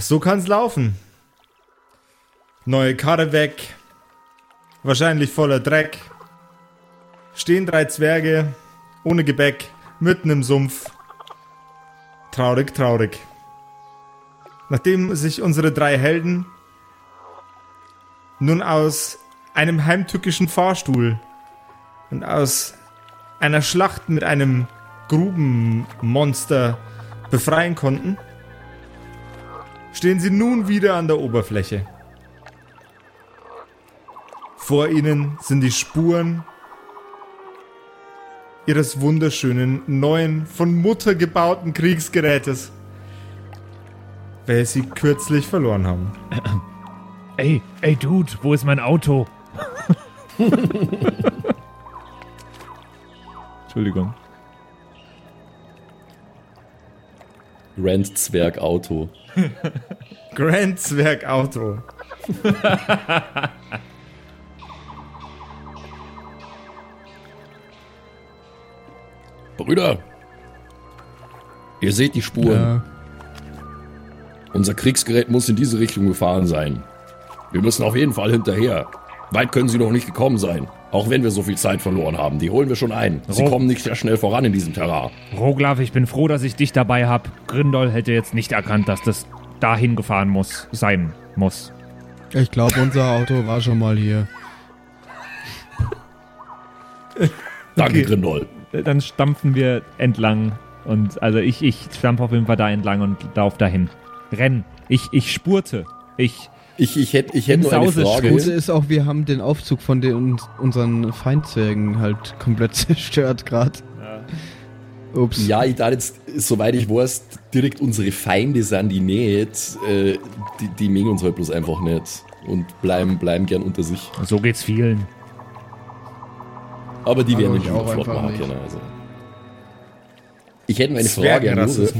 so kann's laufen. Neue Karre weg. Wahrscheinlich voller Dreck. Stehen drei Zwerge ohne Gebäck mitten im Sumpf. Traurig, traurig. Nachdem sich unsere drei Helden nun aus einem heimtückischen Fahrstuhl und aus einer Schlacht mit einem Grubenmonster befreien konnten, stehen sie nun wieder an der Oberfläche. Vor ihnen sind die Spuren ihres wunderschönen, neuen, von Mutter gebauten Kriegsgerätes, welches sie kürzlich verloren haben. Ey, ey, Dude, wo ist mein Auto? Entschuldigung. Grand Zwerg Auto. Grand Zwerg Auto. Brüder, ihr seht die Spuren. Ja. Unser Kriegsgerät muss in diese Richtung gefahren sein. Wir müssen auf jeden Fall hinterher. Weit können sie noch nicht gekommen sein. Auch wenn wir so viel Zeit verloren haben. Die holen wir schon ein. Sie Ro- kommen nicht sehr schnell voran in diesem Terrain. Roglaf, ich bin froh, dass ich dich dabei hab. Grindol hätte jetzt nicht erkannt, dass das dahin gefahren muss, sein muss. Ich glaube, unser Auto war schon mal hier. Danke, Okay. Grindol. Dann stampfen wir entlang und also ich, ich stampfe auf jeden Fall da entlang und lauf dahin. Renn. Ich, ich spurte. Ich, Ich, ich hätte ich hätt nur eine Frage. Gute ist auch, wir haben den Aufzug von den, unseren Feindzwergen halt komplett zerstört gerade. Ups. Ja, ich dachte jetzt, soweit ich weiß, direkt unsere Feinde sind die nicht. Äh, die, die mengen uns halt bloß einfach nicht. Und bleiben, bleiben gern unter sich. so geht's vielen. Aber die werden ich auch flott machen können. Also. Ich hätte eine Frage an Josef.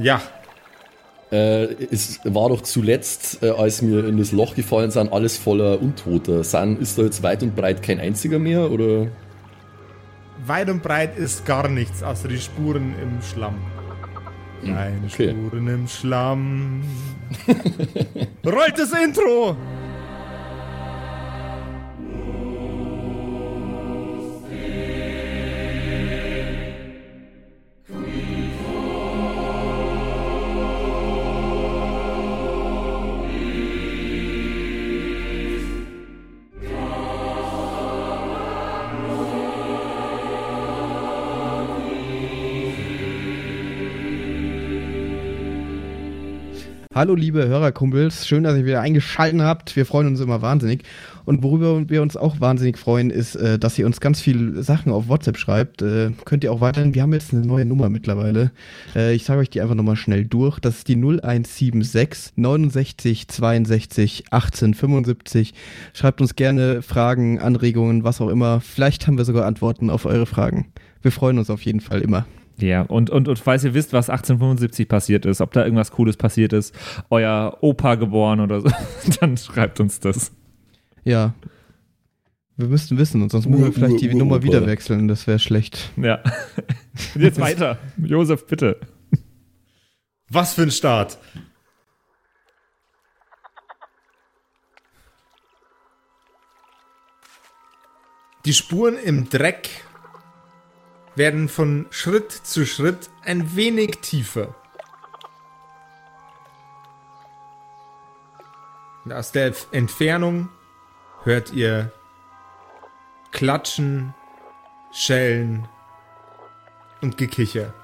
Ja, Äh, es war doch zuletzt, äh, als wir in das Loch gefallen sind, alles voller Untoter. Sind, ist da jetzt weit und breit kein einziger mehr? Oder? weit und breit ist gar nichts, außer die Spuren im Schlamm. Keine okay. Spuren im Schlamm. Rollt das Intro! Hallo liebe Hörerkumpels, schön, dass ihr wieder eingeschaltet habt. Wir freuen uns immer wahnsinnig. Und worüber wir uns auch wahnsinnig freuen, ist, äh, dass ihr uns ganz viele Sachen auf WhatsApp schreibt. Äh, könnt ihr auch weiterhin, wir haben jetzt eine neue Nummer mittlerweile. Äh, ich sage euch die einfach nochmal schnell durch. Das ist die 0176 69 62 18 75. Schreibt uns gerne Fragen, Anregungen, was auch immer. Vielleicht haben wir sogar Antworten auf eure Fragen. Wir freuen uns auf jeden Fall immer. Ja, und, und, und falls ihr wisst, was 1875 passiert ist, ob da irgendwas Cooles passiert ist, euer Opa geboren oder so, dann schreibt uns das. Ja. Wir müssten wissen, und sonst müssen wir vielleicht die Nummer wieder wechseln. Das wäre schlecht. Ja. Und jetzt weiter. Josef, bitte. Was für ein Start! Die Spuren im Dreck werden von Schritt zu Schritt ein wenig tiefer. Und aus der Entfernung hört ihr Klatschen, Schellen und Gekicher.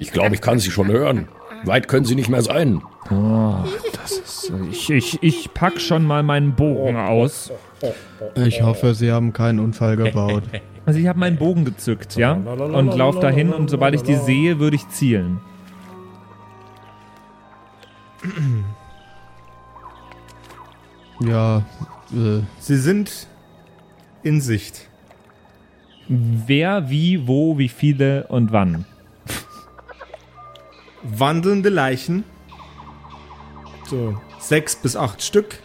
Ich glaube, ich kann sie schon hören. Weit können sie nicht mehr sein. Oh, das ist, ich, ich, ich pack schon mal meinen Bogen aus. Ich hoffe, Sie haben keinen Unfall gebaut. Also ich habe meinen Bogen gezückt, ja? Und lauf dahin und sobald ich die sehe, würde ich zielen. ja, äh, Sie sind in Sicht. Wer, wie, wo, wie viele und wann. Wandelnde Leichen. So sechs bis acht Stück.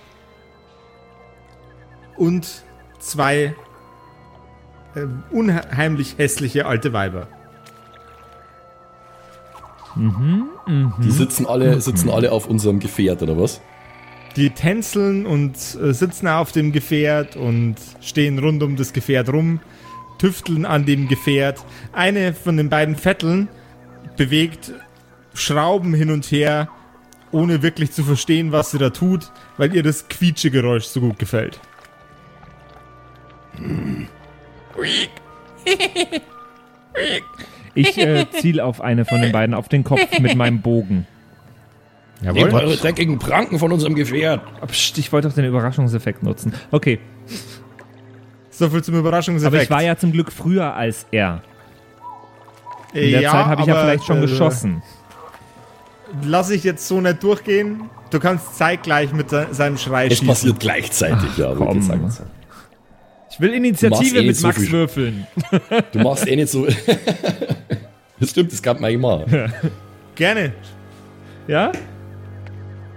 Und zwei äh, unheimlich hässliche alte Weiber. Die sitzen alle, sitzen alle auf unserem Gefährt, oder was? Die tänzeln und äh, sitzen auf dem Gefährt und stehen rund um das Gefährt rum, tüfteln an dem Gefährt. Eine von den beiden Vetteln bewegt Schrauben hin und her, ohne wirklich zu verstehen, was sie da tut, weil ihr das Quietschegeräusch so gut gefällt. Ich äh, ziele auf eine von den beiden, auf den Kopf mit meinem Bogen. Nehmt eure dreckigen Pranken von unserem Gefährt. Pst, ich wollte doch den Überraschungseffekt nutzen. Okay, So viel zum Überraschungseffekt. aber ich war ja zum Glück früher als er. In der Ja, Zeit habe ich ja vielleicht schon äh, geschossen. Lass ich jetzt so nicht durchgehen. Du kannst zeitgleich mit se- seinem Schrei Es schießen. passiert gleichzeitig, ja. komm. gesagt. Ich will Initiative eh mit so Max viel- würfeln. Du machst eh nicht so. das stimmt, das kann man eh machen. Gerne. Ja?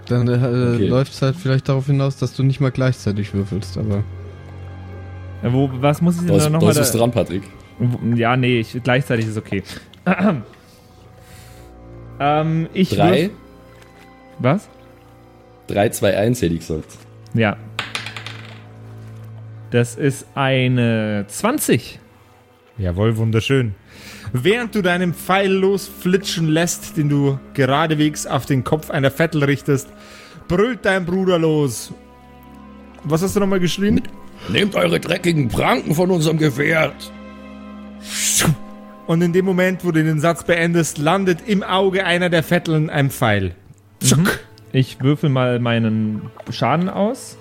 Dann äh, Okay. läuft es halt vielleicht darauf hinaus, dass du nicht mal gleichzeitig würfelst, aber. Ja, Wo, was muss ich denn Da ist, nochmal ist was da? dran, Patrick. Ja, nee, ich, gleichzeitig ist okay. ähm, ich Drei, würf- Was? 3, 2, 1 hätte ich gesagt. Ja. Das ist eine 20. Jawohl, wunderschön. Während du deinen Pfeil losflitschen lässt, den du geradewegs auf den Kopf einer Vettel richtest, brüllt dein Bruder los. Was hast du nochmal geschrien? Nehmt eure dreckigen Pranken von unserem Gefährt. Und in dem Moment, wo du den Satz beendest, landet im Auge einer der Vetteln ein Pfeil. Zuck. Ich würfel mal meinen Schaden aus.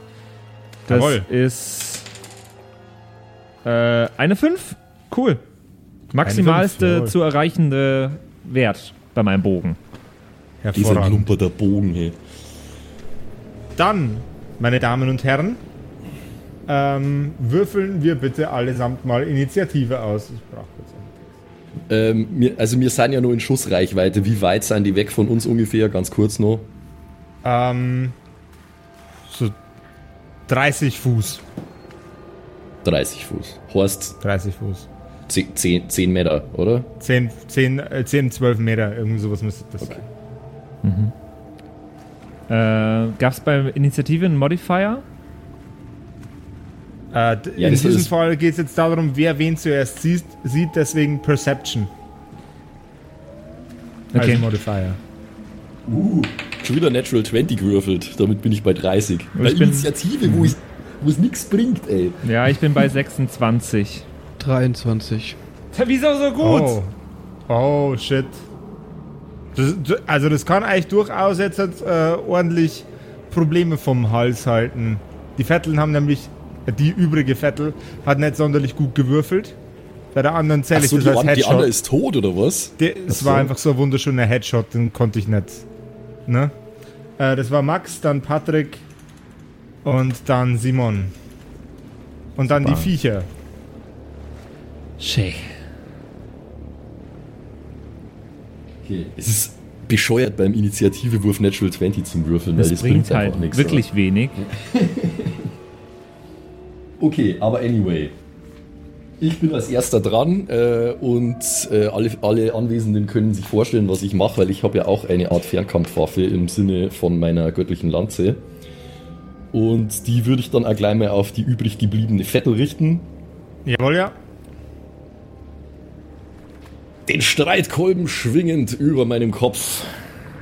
Das Jawohl. ist äh, eine 5. Cool. Maximalste jawohl. zu erreichende Wert bei meinem Bogen. Dieser Hervorragend. klumperter Bogen hier. Dann, meine Damen und Herren, ähm, würfeln wir bitte allesamt mal Initiative aus. Ich brauche kurz einen Ähm, wir, also wir sind ja nur in Schussreichweite. Wie weit sind die weg von uns ungefähr? Ganz kurz noch. Ähm, so 30 Fuß. 30 Fuß. Horst 30 Fuß. 10, 10, 10 Meter, oder? 10, 10, äh, 10 12 Meter, irgend sowas müsste das Okay. sein. Äh, Gab es bei Initiative einen Modifier? Äh, Ja, in diesem ist- Fall geht es jetzt darum, wer wen zuerst sieht, sieht deswegen Perception als Okay. Modifier. Schon wieder Natural 20 gewürfelt. Damit bin ich bei 30. Bei bin- Initiative, wo, ich, wo es nichts bringt, ey. Ja, ich bin bei 26. 23. Wieso so gut? Oh. oh, shit. Das, also das kann eigentlich durchaus jetzt äh, ordentlich Probleme vom Hals halten. Die Vetteln haben nämlich, die übrige Vettel hat nicht sonderlich gut gewürfelt. Bei der anderen zähle ich Achso, das die, als an- die Headshot. andere ist tot, oder was? Der, es war so. einfach so ein wunderschöner Headshot, den konnte ich nicht. Ne? Äh, das war Max, dann Patrick und dann Simon. Und dann die Viecher. Schön. Okay. Es ist bescheuert beim Initiativewurf Natural 20 zum Würfeln, Das, weil das bringt einfach halt nichts, wirklich wenig. Okay, aber anyway. Ich bin als erster dran äh, und äh, alle, alle Anwesenden können sich vorstellen, was ich mache, weil ich habe ja auch eine Art Fernkampfwaffe im Sinne von meiner göttlichen Lanze. Und die würde ich dann auch gleich mal auf die übrig gebliebene Vettel richten. Jawohl, ja. Den Streitkolben schwingend über meinem Kopf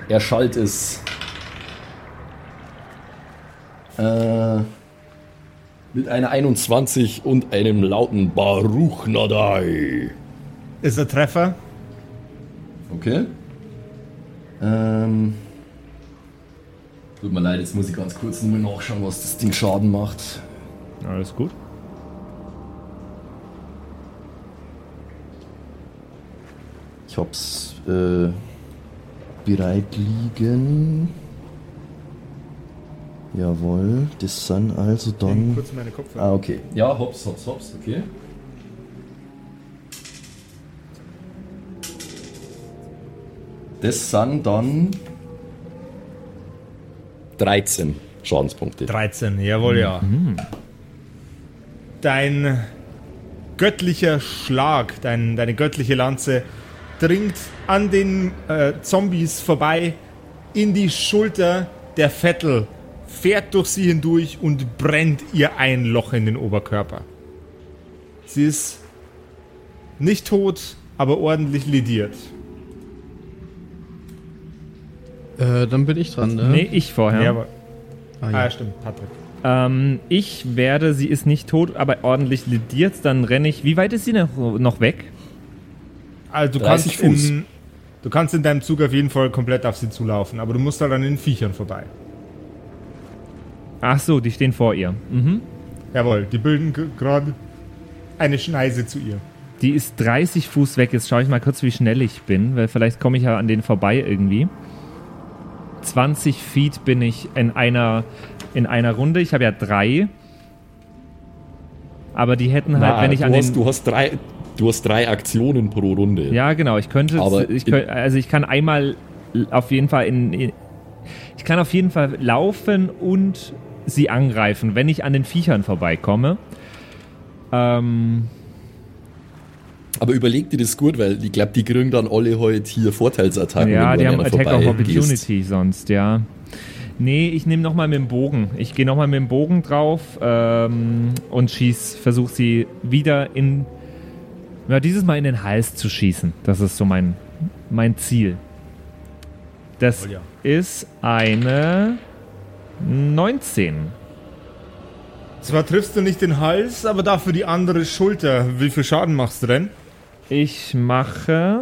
erschallt es. Äh, mit einer 21 und einem lauten Baruch Nadai. Ist ein Treffer. Okay. Ähm. Tut mir leid, jetzt muss ich ganz kurz nur nachschauen, was das Ding Schaden macht. Alles gut. Ich hab's äh, bereit liegen. Jawohl, das sind also dann. Kurz meine Kopfhörer. Ah, okay. Ja, hops, hops, hops, okay. Das sind dann 13 Schadenspunkte. 13, jawohl, ja. Dein göttlicher Schlag, dein, deine göttliche Lanze, dringt an den äh, Zombies vorbei in die Schulter der Vettel, fährt durch sie hindurch und brennt ihr ein Loch in den Oberkörper. Sie ist nicht tot, aber ordentlich lediert. Äh, dann bin ich dran, ne? Nee, ich vorher. Ja, aber, Ah, ah, ja. ja, stimmt, Patrick. Ähm, ich werde, sie ist nicht tot, aber ordentlich lediert. Dann renne ich. Wie weit ist sie noch, noch weg? Also du 30 kannst, Fuß. in, du kannst in deinem Zug auf jeden Fall komplett auf sie zulaufen, aber du musst halt an den Viechern vorbei. Ach so, die stehen vor ihr. Mhm. Jawohl, die bilden gerade eine Schneise zu ihr. Die ist 30 Fuß weg. Jetzt schaue ich mal kurz, wie schnell ich bin, weil vielleicht komme ich ja an denen vorbei irgendwie. 20 Feet bin ich in einer, in einer Runde. Ich habe ja drei. Aber die hätten halt, Na, wenn ich du, an hast, den. du, hast drei, du hast drei Aktionen pro Runde. Ja, genau. Ich könnte, Aber ich in- könnt, also ich kann einmal auf jeden Fall in, in, ich kann auf jeden Fall laufen und sie angreifen, wenn ich an den Viechern vorbeikomme. Ähm, Aber überleg dir das gut, weil ich glaube, die kriegen dann alle heute hier Vorteilsattacken. ja, wenn die du haben Attack of. Opportunity sonst, ja. Nee, ich nehme nochmal mit dem Bogen. Ich gehe nochmal mit dem Bogen drauf ähm, und schieß, versuche sie wieder in, ja, dieses Mal in den Hals zu schießen. Das ist so mein, mein Ziel. Das Oh ja. ist eine 19. Zwar triffst du nicht den Hals, aber dafür die andere Schulter. Wie viel Schaden machst du denn? Ich mache,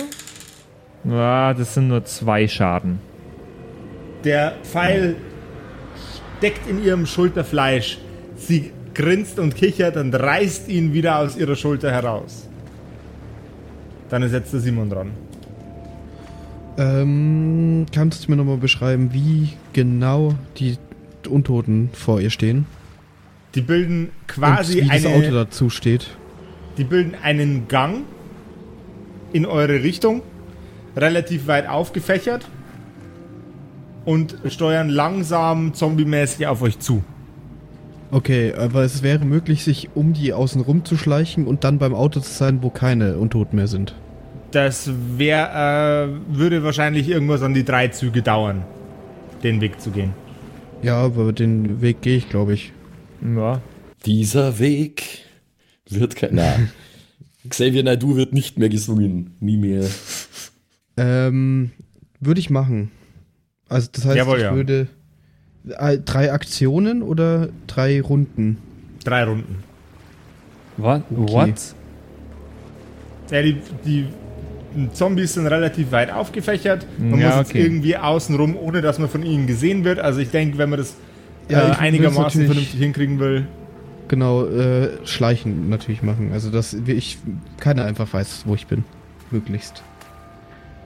ja, das sind nur zwei Schaden. Der Pfeil steckt in ihrem Schulterfleisch. Sie grinst und kichert und reißt ihn wieder aus ihrer Schulter heraus. Dann ist jetzt der Simon dran. Ähm, kannst du mir nochmal beschreiben, wie genau die Untoten vor ihr stehen? Die bilden quasi und wie das Auto eine, dazu steht. die bilden einen Gang in eure Richtung, relativ weit aufgefächert und steuern langsam zombie-mäßig auf euch zu. Okay, aber es wäre möglich, sich um die außen rum zu schleichen und dann beim Auto zu sein, wo keine Untoten mehr sind. Das wär, äh, würde wahrscheinlich irgendwas an die drei Züge dauern, den Weg zu gehen. Ja, aber den Weg gehe ich, glaube ich. Ja. Dieser Weg wird kein. Na. Xavier Naidoo wird nicht mehr gesungen. Nie mehr. Ähm, würde ich machen. Also das heißt, Jawohl, ich ja. würde äh, drei Aktionen oder drei Runden? Drei Runden. What? Okay. What? Ja, die, die Zombies sind relativ weit aufgefächert. Man Ja, muss jetzt okay. irgendwie außenrum, ohne dass man von ihnen gesehen wird. Also ich denke, wenn man das Ja, äh, einigermaßen vernünftig hinkriegen will. Genau, äh, schleichen natürlich machen. Also dass ich keiner einfach weiß, wo ich bin. Möglichst.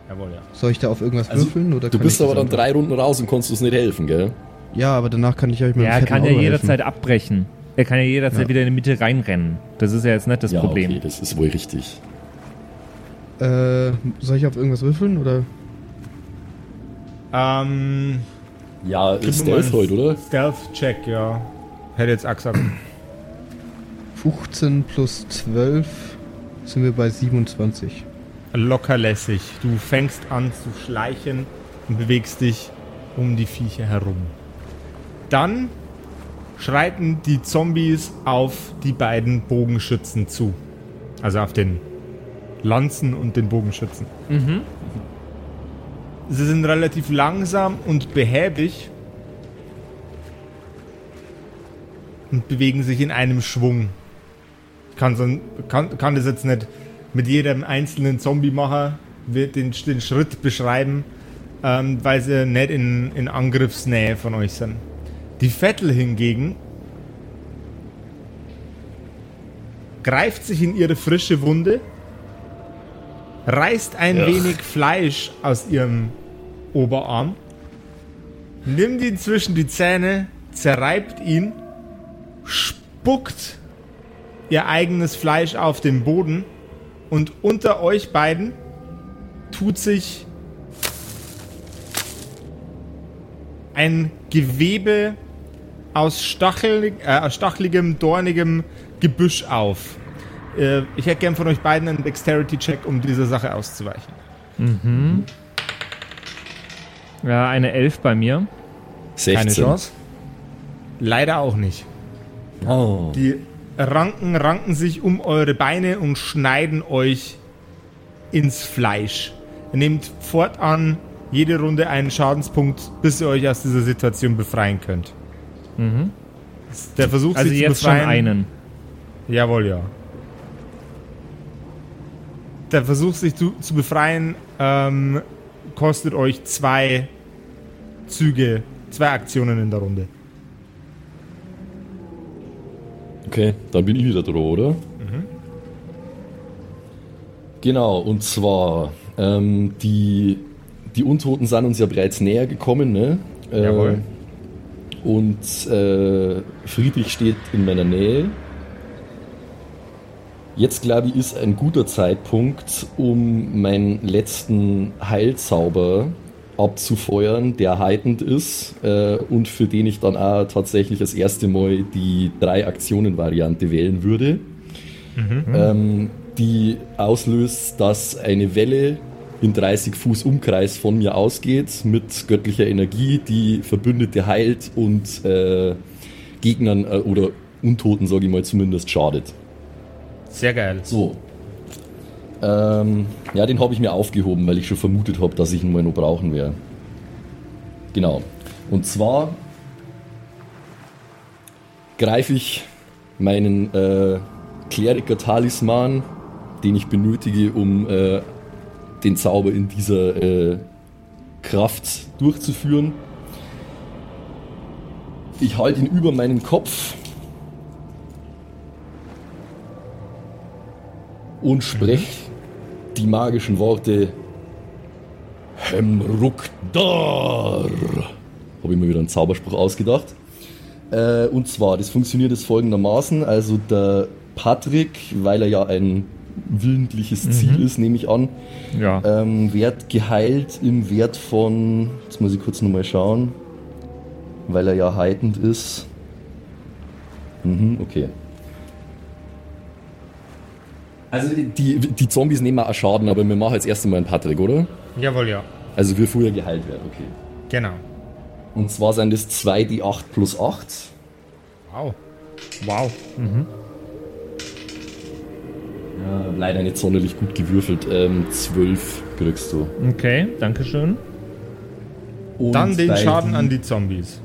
Jawohl, ja. Soll ich da auf irgendwas Also, würfeln? Oder Du bist aber dann drei Runden raus und konntest uns nicht helfen, gell? Ja, aber danach kann ich euch mit Ja, er kann ja jederzeit abbrechen. Er kann ja jederzeit Ja. wieder in die Mitte reinrennen. Das ist ja jetzt nicht das ja, Problem. okay, das ist wohl richtig. Äh, soll ich auf irgendwas würfeln oder? Ähm, Ja, ist Stealth heute, oder? Stealth-Check, ja. Hätte jetzt gesagt. 15 plus 12 sind wir bei 27. Lockerlässig. Du fängst an zu schleichen und bewegst dich um die Viecher herum. Dann schreiten die Zombies auf die beiden Bogenschützen zu. Also auf den Lanzen und den Bogenschützen. Mhm. Sie sind relativ langsam und behäbig und bewegen sich in einem Schwung. Ich kann, so, kann, kann das jetzt nicht mit jedem einzelnen Zombie-Macher den, den Schritt beschreiben, ähm, weil sie nicht in, in Angriffsnähe von euch sind. Die Vettel hingegen greift sich in ihre frische Wunde, reißt ein Ja. wenig Fleisch aus ihrem Oberarm, nimmt ihn zwischen die Zähne, zerreibt ihn, spuckt ihr eigenes Fleisch auf den Boden und unter euch beiden tut sich ein Gewebe aus stachelig, äh, aus stacheligem, dornigem Gebüsch auf. Äh, ich hätte gern von euch beiden einen Dexterity-Check, um dieser Sache auszuweichen. Mhm. Ja, eine Elf bei mir. 16. Keine Chance. Leider auch nicht. Oh. Die Ranken ranken sich um eure Beine und schneiden euch ins Fleisch. Ihr nehmt fortan jede Runde einen Schadenspunkt, bis ihr euch aus dieser Situation befreien könnt. Der Versuch, Also sich jetzt zu befreien. schon einen. Jawohl, ja. Der Versuch, sich zu, zu befreien, ähm, kostet euch zwei Züge, zwei Aktionen in der Runde. Okay, dann bin ich wieder dran, oder? Genau, und zwar, ähm, die, die Untoten sind uns ja bereits näher gekommen, ne? Äh, Jawohl. Und äh, Friedrich steht in meiner Nähe. Jetzt, glaube ich, ist ein guter Zeitpunkt, um meinen letzten Heilzauber abzufeuern, der heitend ist äh, und für den ich dann auch tatsächlich das erste Mal die Drei-Aktionen-Variante wählen würde ähm, die auslöst, dass eine Welle in 30 Fuß Umkreis von mir ausgeht mit göttlicher Energie, die Verbündete heilt und äh, Gegnern äh, oder Untoten, sage ich mal, zumindest schadet. Sehr geil. So. Ähm, ja, den habe ich mir aufgehoben, weil ich schon vermutet habe, dass ich ihn mal noch brauchen werde. Genau. Und zwar greife ich meinen äh, Kleriker-Talisman, den ich benötige, um äh, den Zauber in dieser äh, Kraft durchzuführen. Ich halte ihn über meinen Kopf und spreche die magischen Worte Hemrukdar. Habe ich mir wieder einen Zauberspruch ausgedacht. Äh, und zwar, das funktioniert es folgendermaßen. Also der Patrick, weil er ja ein willentliches Ziel ist, nehme ich an, Ja. ähm, wird geheilt im Wert von, jetzt muss ich kurz nochmal schauen, weil er ja heitend ist. Mhm, okay. Also die, die Zombies nehmen auch Schaden, aber wir machen jetzt erst einmal einen Patrick, oder? Jawohl, ja. Also wir früher geheilt werden, okay. Genau. Und zwar sind das 2d8 plus 8. Wow. Wow. Ja, leider nicht sonderlich gut gewürfelt. Ähm, 12 kriegst du. Okay, dankeschön. Und Dann den Schaden die- an die Zombies.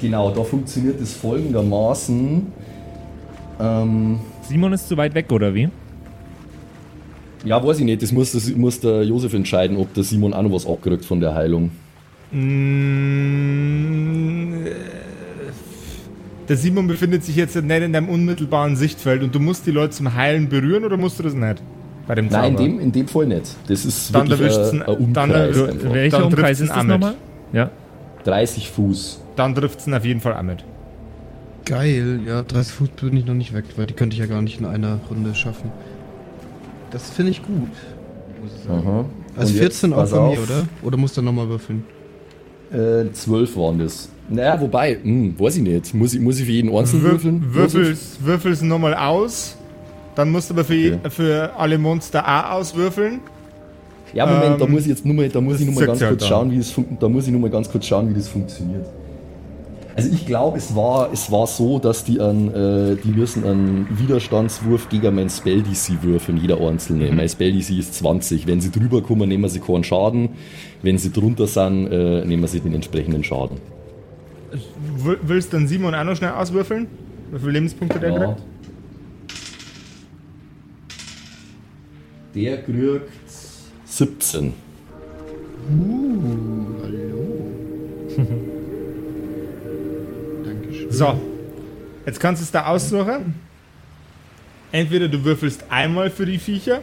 Genau, da funktioniert es folgendermaßen. Ähm, Simon ist zu weit weg, oder wie? Ja, weiß ich nicht, das muss, das muss der Josef entscheiden, ob der Simon auch noch was abgerückt von der Heilung. Mm, äh, Der Simon befindet sich jetzt nicht in deinem unmittelbaren Sichtfeld und du musst die Leute zum Heilen berühren oder musst du das nicht? Bei dem Nein, in Zauber? dem, in dem Fall nicht. Das ist Dann wirklich erwischt's ein, ein- ein dann Umkreis einfach. Welcher Dann Umkreis ist das nochmal? Ja. 30 Fuß. Dann trifft es ihn auf jeden Fall auch mit. Geil, ja, 30 Fuß bin ich noch nicht weg, weil die könnte ich ja gar nicht in einer Runde schaffen. Das finde ich gut. Muss ich sagen. Aha. Also Und 14 jetzt, auch pass bei mir, auf, oder? Oder musst du nochmal würfeln? Äh, 12 waren das. Naja, wobei, hm, weiß ich nicht. Muss ich, muss ich für jeden einzeln Wür würfeln? würfelst, würfelst nochmal aus. Dann musst du aber für, je- Okay. für alle Monster auch auswürfeln. Ja, Moment, da Ähm, muss ich jetzt nur mal, da muss ich nur mal ganz kurz dann. schauen, wie das da muss ich nur mal ganz kurz schauen, wie das funktioniert. Also ich glaube, es war, es war so, dass die an, äh, die müssen einen Widerstandswurf gegen mein Spell DC würfeln, jeder einzelne. Mein Spell DC ist 20. Wenn sie drüber kommen, nehmen sie keinen Schaden. Wenn sie drunter sind, äh, nehmen sie den entsprechenden Schaden. Willst dann Simon auch noch schnell auswürfeln? Wie viele Lebenspunkte der Ja. kriegt? Der kriegt 17. Dankeschön. So. Jetzt kannst du es da aussuchen. Entweder du würfelst einmal für die Viecher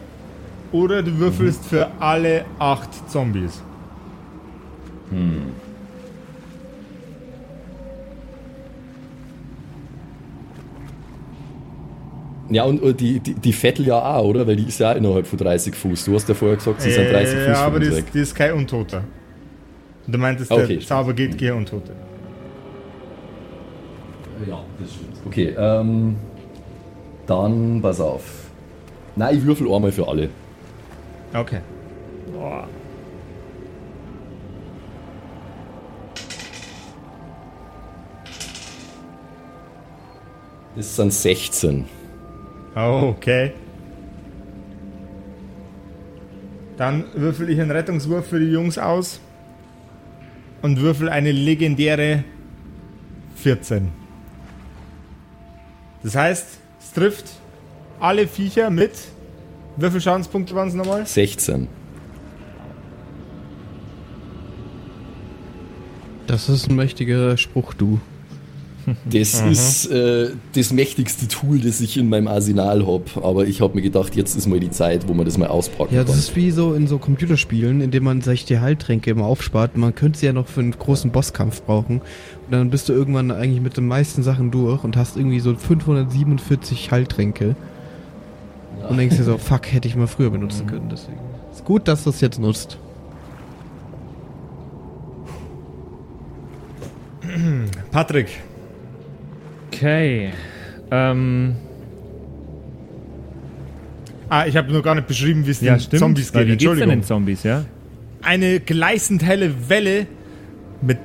oder du würfelst für alle acht Zombies. Ja, und äh, die, die, die Vettel ja auch, oder? Weil die ist ja auch innerhalb von 30 Fuß. Du hast ja vorher gesagt, sie sind 30 Fuß ja, aber die ist, die ist kein Untoter. Du meintest, Okay, der. Zauber geht gegen Untote. Ja, das stimmt. Okay, ähm, dann pass auf. Nein, ich würfel einmal für alle. Okay. Das sind 16. Oh, okay. Dann würfel ich einen Rettungswurf für die Jungs aus und würfel eine legendäre 14. Das heißt, es trifft alle Viecher mit. Wie viele Schadenspunkte waren es nochmal? 16. Das ist ein mächtiger Spruch, du. Das ist äh, das mächtigste Tool, das ich in meinem Arsenal habe. Aber ich habe mir gedacht, jetzt ist mal die Zeit, wo man das mal auspacken Ja, kann. das ist wie so in so Computerspielen, in denen man sich die Heiltränke immer aufspart. Man könnte sie ja noch für einen großen Bosskampf brauchen. Und dann bist du irgendwann eigentlich mit den meisten Sachen durch und hast irgendwie so 547 Heiltränke. Und denkst dir so, fuck, hätte ich mal früher benutzen können. Deswegen ist gut, dass du es jetzt nutzt. Patrick, Okay. Ähm, ah, ich habe nur gar nicht beschrieben, wie es ja, den stimmt. Zombies geht. Wie geht's denn Entschuldigung. den Zombies, ja? eine gleißend helle Welle mit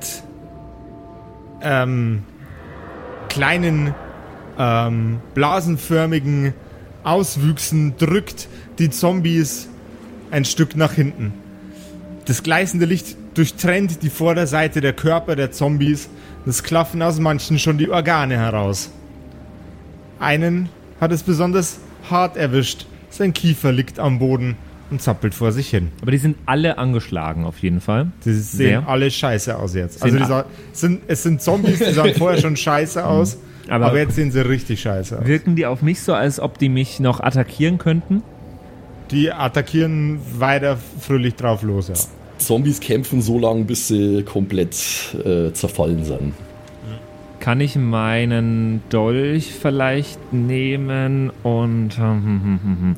ähm, kleinen ähm, blasenförmigen Auswüchsen drückt die Zombies ein Stück nach hinten. Das gleißende Licht durchtrennt die Vorderseite der Körper der Zombies. Es klaffen aus manchen schon die Organe heraus. Einen hat es besonders hart erwischt. Sein Kiefer liegt am Boden und zappelt vor sich hin. Aber die sind alle angeschlagen auf jeden Fall. Die sehen Sehr. alle scheiße aus jetzt. Sehen Also sa- sind, es sind Zombies, die sahen vorher schon scheiße aus, Aber- aber, jetzt sehen sie richtig scheiße aus. Wirken die auf mich so, als ob die mich noch attackieren könnten? Die attackieren weiter fröhlich drauf los, ja. Zombies kämpfen so lange, bis sie komplett äh, zerfallen sind. Kann ich meinen Dolch vielleicht nehmen und. hm, hm, hm.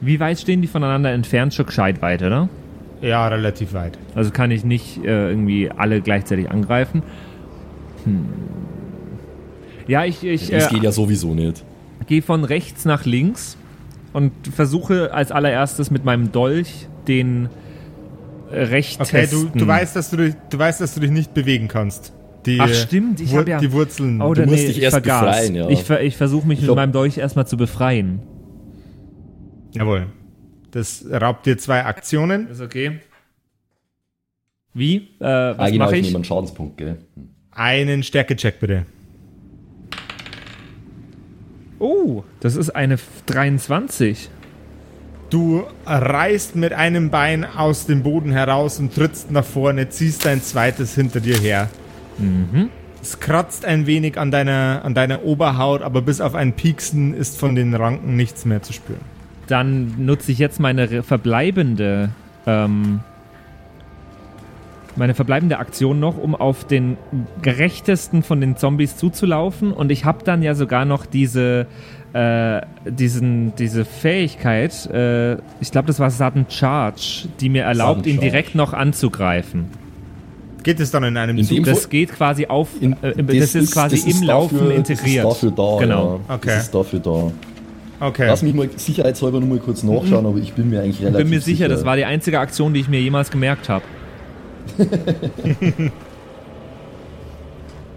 Wie weit stehen die voneinander entfernt? Schon gescheit weit, oder? Ja, relativ weit. Also kann ich nicht äh, irgendwie alle gleichzeitig angreifen. Hm. Ja, ich, ich Das äh, geht ja sowieso nicht. gehe von rechts nach links und versuche als allererstes mit meinem Dolch den recht Okay, testen. du, du, weißt, dass du, dich, du weißt, dass du dich nicht bewegen kannst. Die, Ach, stimmt, ich Wur- hab ja- Die Wurzeln. Oh, Du dann, musst nee, dich ich erst vergaß. befreien, ja. Ich, ver ich versuche mich mit glaub- meinem Dolch erstmal zu befreien. Jawohl. Das raubt dir zwei Aktionen. Ist okay. Wie? Äh, Ah, was genau, mache ich ich? einen Schadenspunkt, gell? Einen Stärkecheck bitte. Oh, das ist eine F- 23. Du reißt mit einem Bein aus dem Boden heraus und trittst nach vorne, ziehst dein zweites hinter dir her. Mhm. Es kratzt ein wenig an deiner, an deiner Oberhaut, aber bis auf ein Pieksen ist von den Ranken nichts mehr zu spüren. Dann nutze ich jetzt meine verbleibende, ähm, meine verbleibende Aktion noch, um auf den gerechtesten von den Zombies zuzulaufen. Und ich habe dann ja sogar noch diese, äh, diesen, diese Fähigkeit, äh, ich glaube, das war Sudden Charge, die mir erlaubt, ihn direkt noch anzugreifen. Geht es dann in einem In Zug? dem- Das geht quasi auf, In- äh, das, ist quasi das im ist Laufen dafür- integriert. Das ist dafür da, Genau. ja. Okay. Das ist dafür da. Okay. Lass mich mal sicherheitshalber nur mal kurz nachschauen, aber ich bin mir eigentlich Ich relativ bin mir sicher, das war die einzige Aktion, die ich mir jemals gemerkt habe.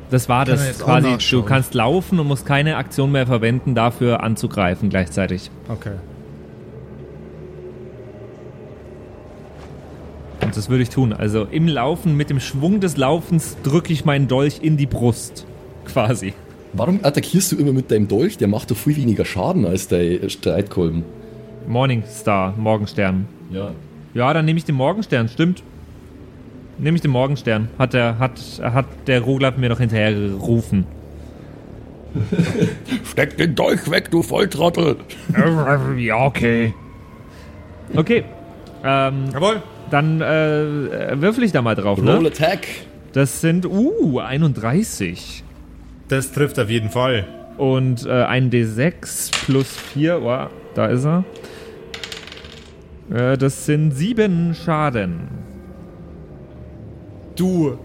das war Kann das quasi, du kannst laufen und musst keine Aktion mehr verwenden, dafür anzugreifen gleichzeitig. okay. Und das würde ich tun. Also im Laufen, mit dem Schwung des Laufens drücke ich meinen Dolch in die Brust. Quasi. Warum attackierst du immer mit deinem Dolch? Der macht doch viel weniger Schaden als dein Streitkolben. Morningstar, Morgenstern. Ja. Ja, dann nehme ich den Morgenstern, stimmt. Nehme ich den Morgenstern. Hat der, hat, hat der Roglap mir doch hinterher gerufen. Steck den Dolch weg, du Volltrottel! Ja, okay. Okay. Ähm, Jawohl. dann äh, würfel ich da mal drauf, Roll ne? Attack! Das sind, uh, 31. Das trifft auf jeden Fall. Und äh, ein D6 plus 4, wow, da ist er. Äh, das sind sieben Schaden. Du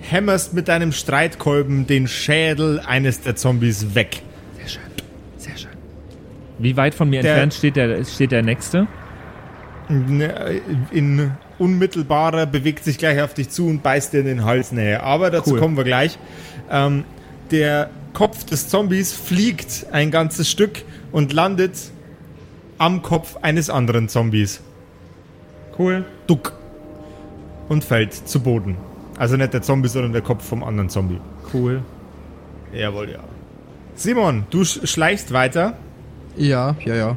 hämmerst mit deinem Streitkolben den Schädel eines der Zombies weg. Sehr schön, sehr schön. Wie weit von mir Der- entfernt steht der, steht der nächste? Ne, In unmittelbarer bewegt sich gleich auf dich zu und beißt dir in den Hals näher. Aber dazu Cool. kommen wir gleich. Ähm, der Kopf des Zombies fliegt ein ganzes Stück und landet am Kopf eines anderen Zombies. Cool. Duck. Und fällt zu Boden. Also nicht der Zombie, sondern der Kopf vom anderen Zombie. Cool. Jawohl, ja. Simon, du sch schleichst weiter. Ja, ja, ja.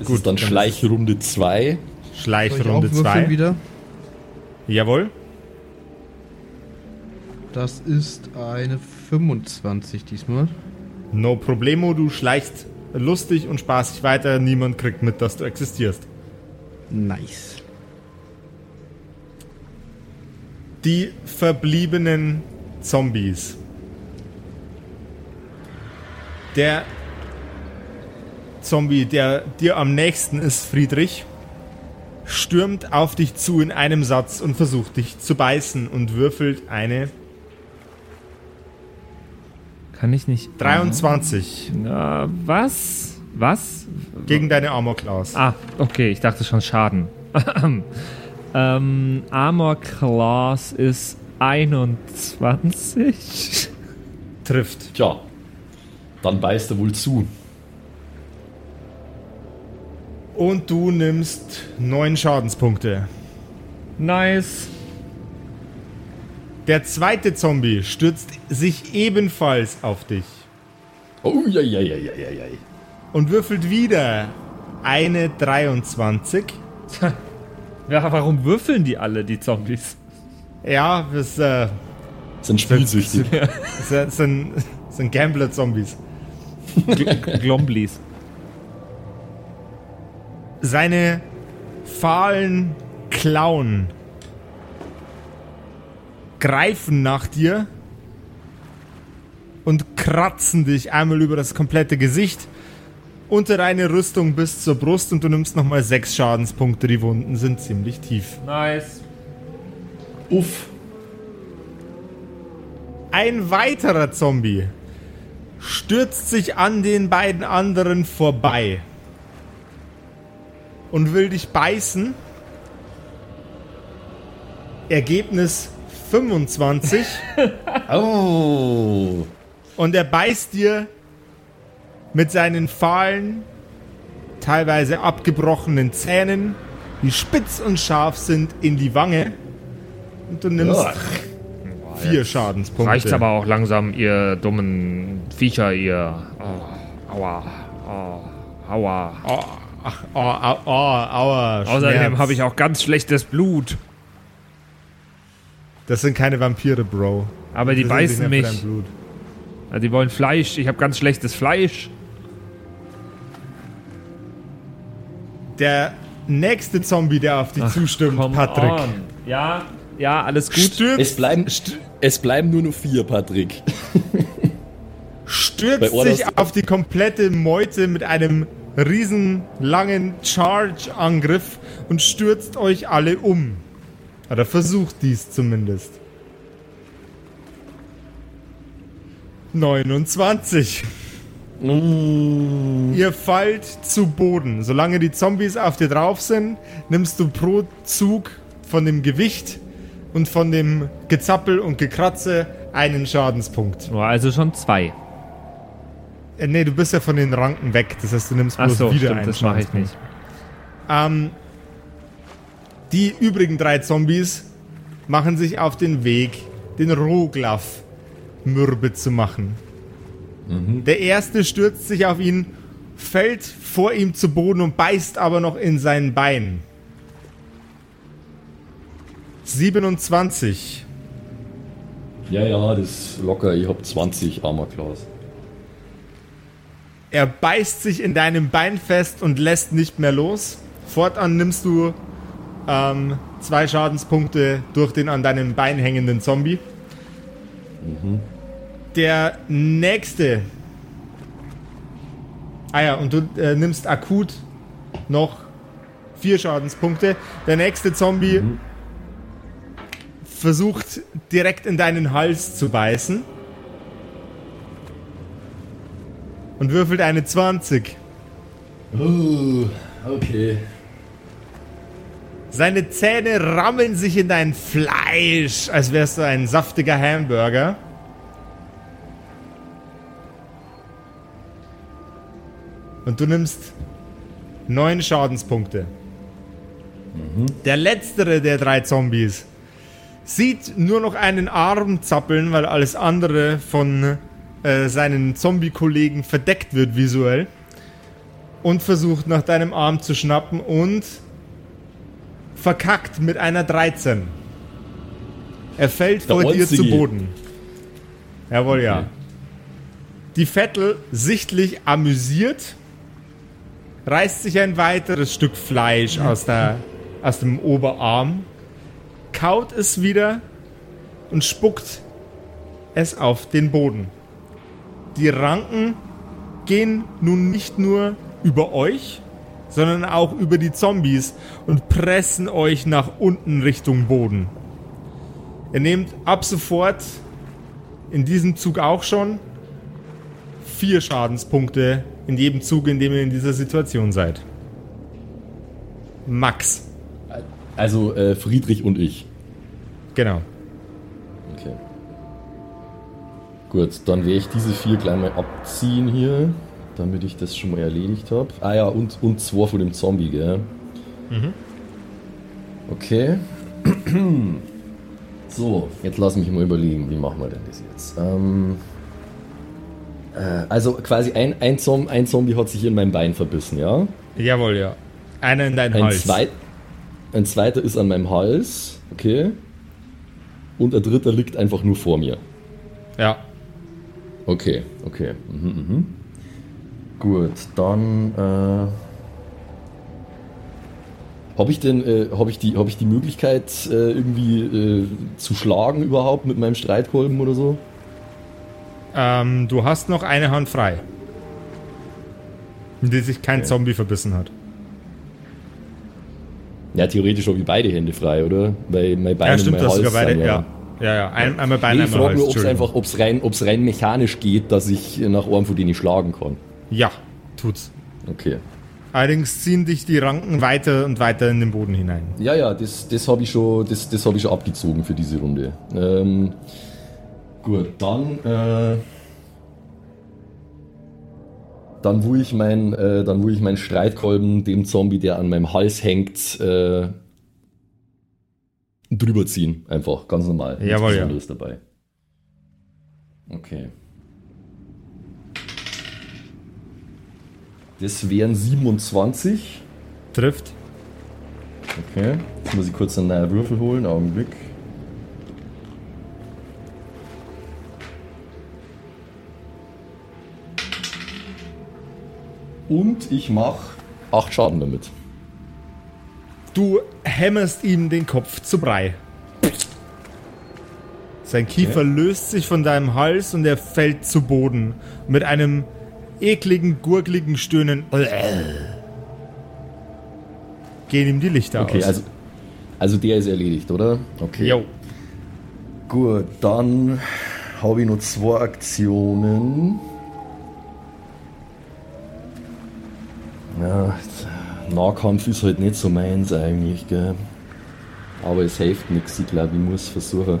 Es Gut, ist dann dann Schleichrunde 2. Soll ich Schleichrunde auch würfeln 2. wieder? Jawohl. Das ist eine 25 diesmal. No problemo, du schleichst lustig und spaßig weiter. Niemand kriegt mit, dass du existierst. Nice. Die verbliebenen Zombies. Der Zombie, der dir am nächsten ist, Friedrich, stürmt auf dich zu in einem Satz und versucht dich zu beißen und würfelt eine Kann ich nicht. 23 Na, was? Was? gegen deine Armor Class. Ah, okay, ich dachte schon Schaden. ähm, Armor Class ist 21. Trifft. Tja, dann beißt er wohl zu. Und du nimmst 9 Schadenspunkte. Nice. Der zweite Zombie stürzt sich ebenfalls auf dich Oh, ja, ja, ja, ja, ja, ja. und würfelt wieder eine 23. Ja, warum würfeln die alle, die Zombies? Ja, das, äh, Sind spielsüchtig. das sind, das sind Gambler-Zombies. Gl Glomblis. Seine fahlen Klauen greifen nach dir und kratzen dich einmal über das komplette Gesicht unter deine Rüstung bis zur Brust und du nimmst nochmal sechs Schadenspunkte. Die Wunden sind ziemlich tief. Nice. Uff. Ein weiterer Zombie stürzt sich an den beiden anderen vorbei und will dich beißen. Ergebnis 25 Oh. und er beißt dir mit seinen fahlen, teilweise abgebrochenen Zähnen, die spitz und scharf sind, in die Wange und du nimmst Ugh. vier Schadenspunkte. Reicht aber auch langsam, ihr dummen Viecher, ihr. Oh, aua. Oh, aua. Oh, ach, oh, au, oh, aua. Außerdem Schmerz. habe ich auch ganz schlechtes Blut. Das sind keine Vampire, Bro. Aber die sind beißen mich. die wollen Fleisch. Ich habe ganz schlechtes Fleisch. Der nächste Zombie, der auf dich zustimmt, Come Patrick, on. Ja, ja, alles gut. stürzt, Es bleiben, es bleiben nur noch vier, Patrick. stürzt sich auf die komplette Meute mit einem riesen langen Charge-Angriff und stürzt euch alle um. Oder versucht dies zumindest. 29. Mm. Ihr fallt zu Boden. Solange die Zombies auf dir drauf sind, nimmst du pro Zug von dem Gewicht und von dem Gezappel und Gekratze einen Schadenspunkt. Oh, also schon zwei. Äh, nee, du bist ja von den Ranken weg. Das heißt, du nimmst bloß so, wieder stimmt, einen das mache ich Schadenspunkt. nicht. Ähm, die übrigen drei Zombies machen sich auf den Weg, den Roglaf mürbe zu machen. Der erste stürzt sich auf ihn, fällt vor ihm zu Boden und beißt aber noch in sein Bein. 27. Ja, ja, das ist locker. Ich hab 20 Armor Class. Er beißt sich in deinem Bein fest und lässt nicht mehr los. Fortan nimmst du ähm, zwei Schadenspunkte durch den an deinem Bein hängenden Zombie. Der nächste. Ah ja, und du äh, nimmst akut noch vier Schadenspunkte. Der nächste Zombie versucht direkt in deinen Hals zu beißen. Und würfelt eine 20. Oh, okay. Seine Zähne rammeln sich in dein Fleisch, als wärst du ein saftiger Hamburger. Und du nimmst neun Schadenspunkte. Der letztere der drei Zombies sieht nur noch einen Arm zappeln, weil alles andere von äh, seinen Zombie-Kollegen verdeckt wird visuell. Und versucht nach deinem Arm zu schnappen und verkackt mit einer 13. Er fällt Der vor dir zu. Boden. Jawohl, ja. Okay. Die Vettel, sichtlich amüsiert, reißt sich ein weiteres Stück Fleisch aus, der, aus dem Oberarm, kaut es wieder und spuckt es auf den Boden. Die Ranken gehen nun nicht nur über euch, sondern auch über die Zombies und pressen euch nach unten Richtung Boden. Ihr nehmt ab sofort in diesem Zug auch schon vier Schadenspunkte in jedem Zug, in dem ihr in dieser Situation seid. Max. Also äh, Friedrich und ich. Genau. Okay. Gut, dann werde ich diese vier gleich mal abziehen hier, damit ich das schon mal erledigt habe. Ah ja, und, und zwei von dem Zombie, gell? Okay. So, jetzt lass mich mal überlegen, wie machen wir denn das jetzt? Ähm, äh, also quasi ein, ein, Zom ein Zombie hat sich in mein Bein verbissen, ja? Jawohl, ja. Einer in deinen Ein, Hals. zweit, ein zweiter ist an meinem Hals, okay? Und der dritte liegt einfach nur vor mir. Ja. Okay, okay. Mhm, mhm. Gut, dann äh, habe ich denn äh, habe ich die habe ich die Möglichkeit äh, irgendwie äh, zu schlagen überhaupt mit meinem Streitkolben oder so? Ähm, du hast noch eine Hand frei. In die sich kein Okay. Zombie verbissen hat. Ja, theoretisch habe ich beide Hände frei, oder? Weil mein Bein Ja, und stimmt, mein du hast Hals beide. sind Ja. Ja, ja. Ein, einmal Bein, Nee, ich einmal frage Hals. nur, ob es einfach, ob es rein, ob's rein mechanisch geht, dass ich nach einem von denen schlagen kann. Ja, tut's. Okay. Allerdings ziehen dich die Ranken weiter und weiter in den Boden hinein. Ja, ja, das, das habe ich, schon- das, das hab ich schon abgezogen für diese Runde. Ähm, gut, dann, äh, dann wo ich mein, äh, dann wo ich meinen Streitkolben dem Zombie, der an meinem Hals hängt, äh, drüber ziehen. Einfach, ganz normal. Jawohl, ja. Dabei. Okay. Das wären 27. Trifft. Okay, jetzt muss ich kurz einen neuen Würfel holen, Augenblick. Und ich mache 8 Schaden damit. Du hämmerst ihm den Kopf zu Brei. Sein Kiefer löst sich von deinem Hals und er fällt zu Boden. Mit einem ekligen, gurgligen Stöhnen gehen ihm die Lichter Okay, aus. also, also der ist erledigt, oder? Okay. Jo. Gut, dann habe ich noch zwei Aktionen. Ja, Nahkampf ist halt nicht so meins eigentlich, gell. Aber es hilft nichts, ich glaube, ich muss versuchen.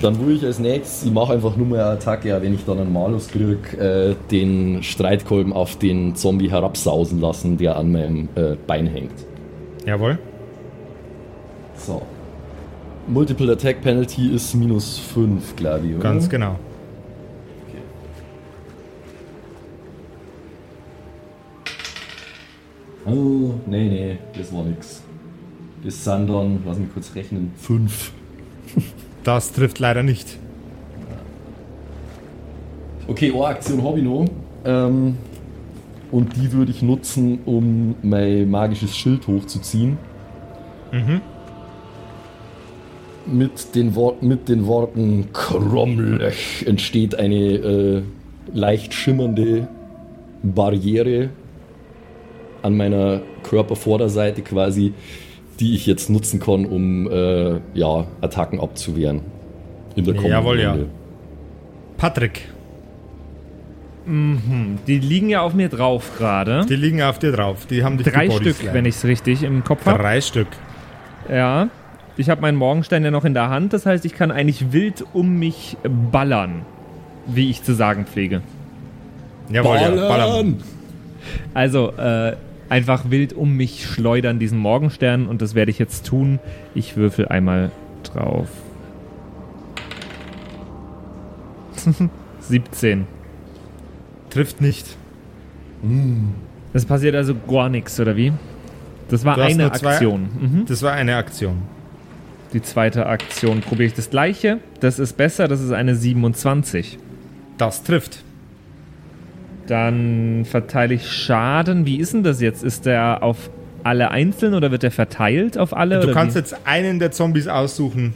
Dann will ich als nächstes, ich mache einfach nur mal eine Attacke, wenn ich dann einen Malus kriege, äh, den Streitkolben auf den Zombie herabsausen lassen, der an meinem äh, Bein hängt. Jawohl. So. Multiple Attack Penalty ist minus 5, glaube ich, oder? Ganz genau. Oh, nee, nee, das war nix. Das sind dann, lass mich kurz rechnen, 5. Das trifft leider nicht. Okay, eine Aktion habe ich noch. Ähm, und die würde ich nutzen, um mein magisches Schild hochzuziehen. Mit, den Wort, mit den Worten Kromlech entsteht eine äh, leicht schimmernde Barriere an meiner Körpervorderseite quasi, die ich jetzt nutzen kann, um äh, ja, Attacken abzuwehren. In der kommenden Jawohl, ja. Runde. Patrick. Mhm. Die liegen ja auf mir drauf gerade. Die liegen auf dir drauf. Die haben dich Drei. Stück, wenn ich es richtig im Kopf habe. Drei Stück. Ja. Ich habe meinen Morgenstein ja noch in der Hand, das heißt, ich kann eigentlich wild um mich ballern, wie ich zu sagen pflege. Jawohl, ja. Ballern. Ballern! Also äh, einfach wild um mich schleudern, diesen Morgenstern, und das werde ich jetzt tun. Ich würfel einmal drauf. 17. Trifft nicht. Das passiert also gar nichts, oder wie? Das war eine Aktion. Mhm. Das war eine Aktion. Die zweite Aktion probiere ich das gleiche. Das ist besser, das ist eine 27. Das trifft. Dann verteile ich Schaden. Wie ist denn das jetzt? Ist der auf alle einzeln oder wird der verteilt auf alle? Du kannst wie? jetzt einen der Zombies aussuchen.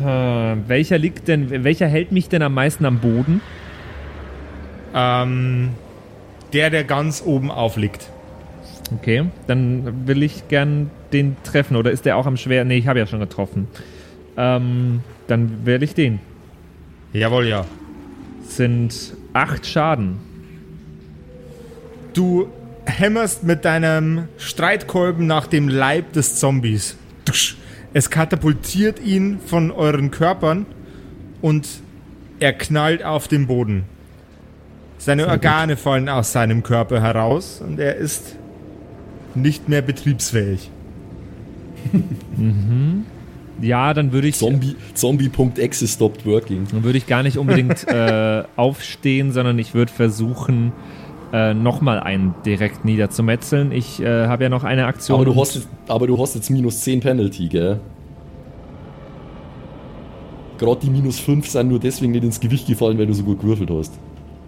Hm, welcher liegt denn, welcher hält mich denn am meisten am Boden? Ähm, der, der ganz oben aufliegt. Okay, dann will ich gern den treffen. Oder ist der auch am schwer? Nee, ich habe ja schon getroffen. Ähm, dann wähle ich den. Jawohl, ja. Sind acht Schaden. Du hämmerst mit deinem Streitkolben nach dem Leib des Zombies. Es katapultiert ihn von euren Körpern und er knallt auf den Boden. Seine Organe fallen aus seinem Körper heraus und er ist nicht mehr betriebsfähig. Ja, dann würde ich, Zombie, Zombie.exe stopped working. dann würde ich gar nicht unbedingt äh, aufstehen, sondern ich würde versuchen, äh, nochmal einen direkt niederzumetzeln. Ich äh, habe ja noch eine Aktion. Aber du, hast jetzt, aber du hast jetzt minus 10 Penalty, gell? Gerade die minus 5 sind nur deswegen nicht ins Gewicht gefallen, weil du so gut gewürfelt hast.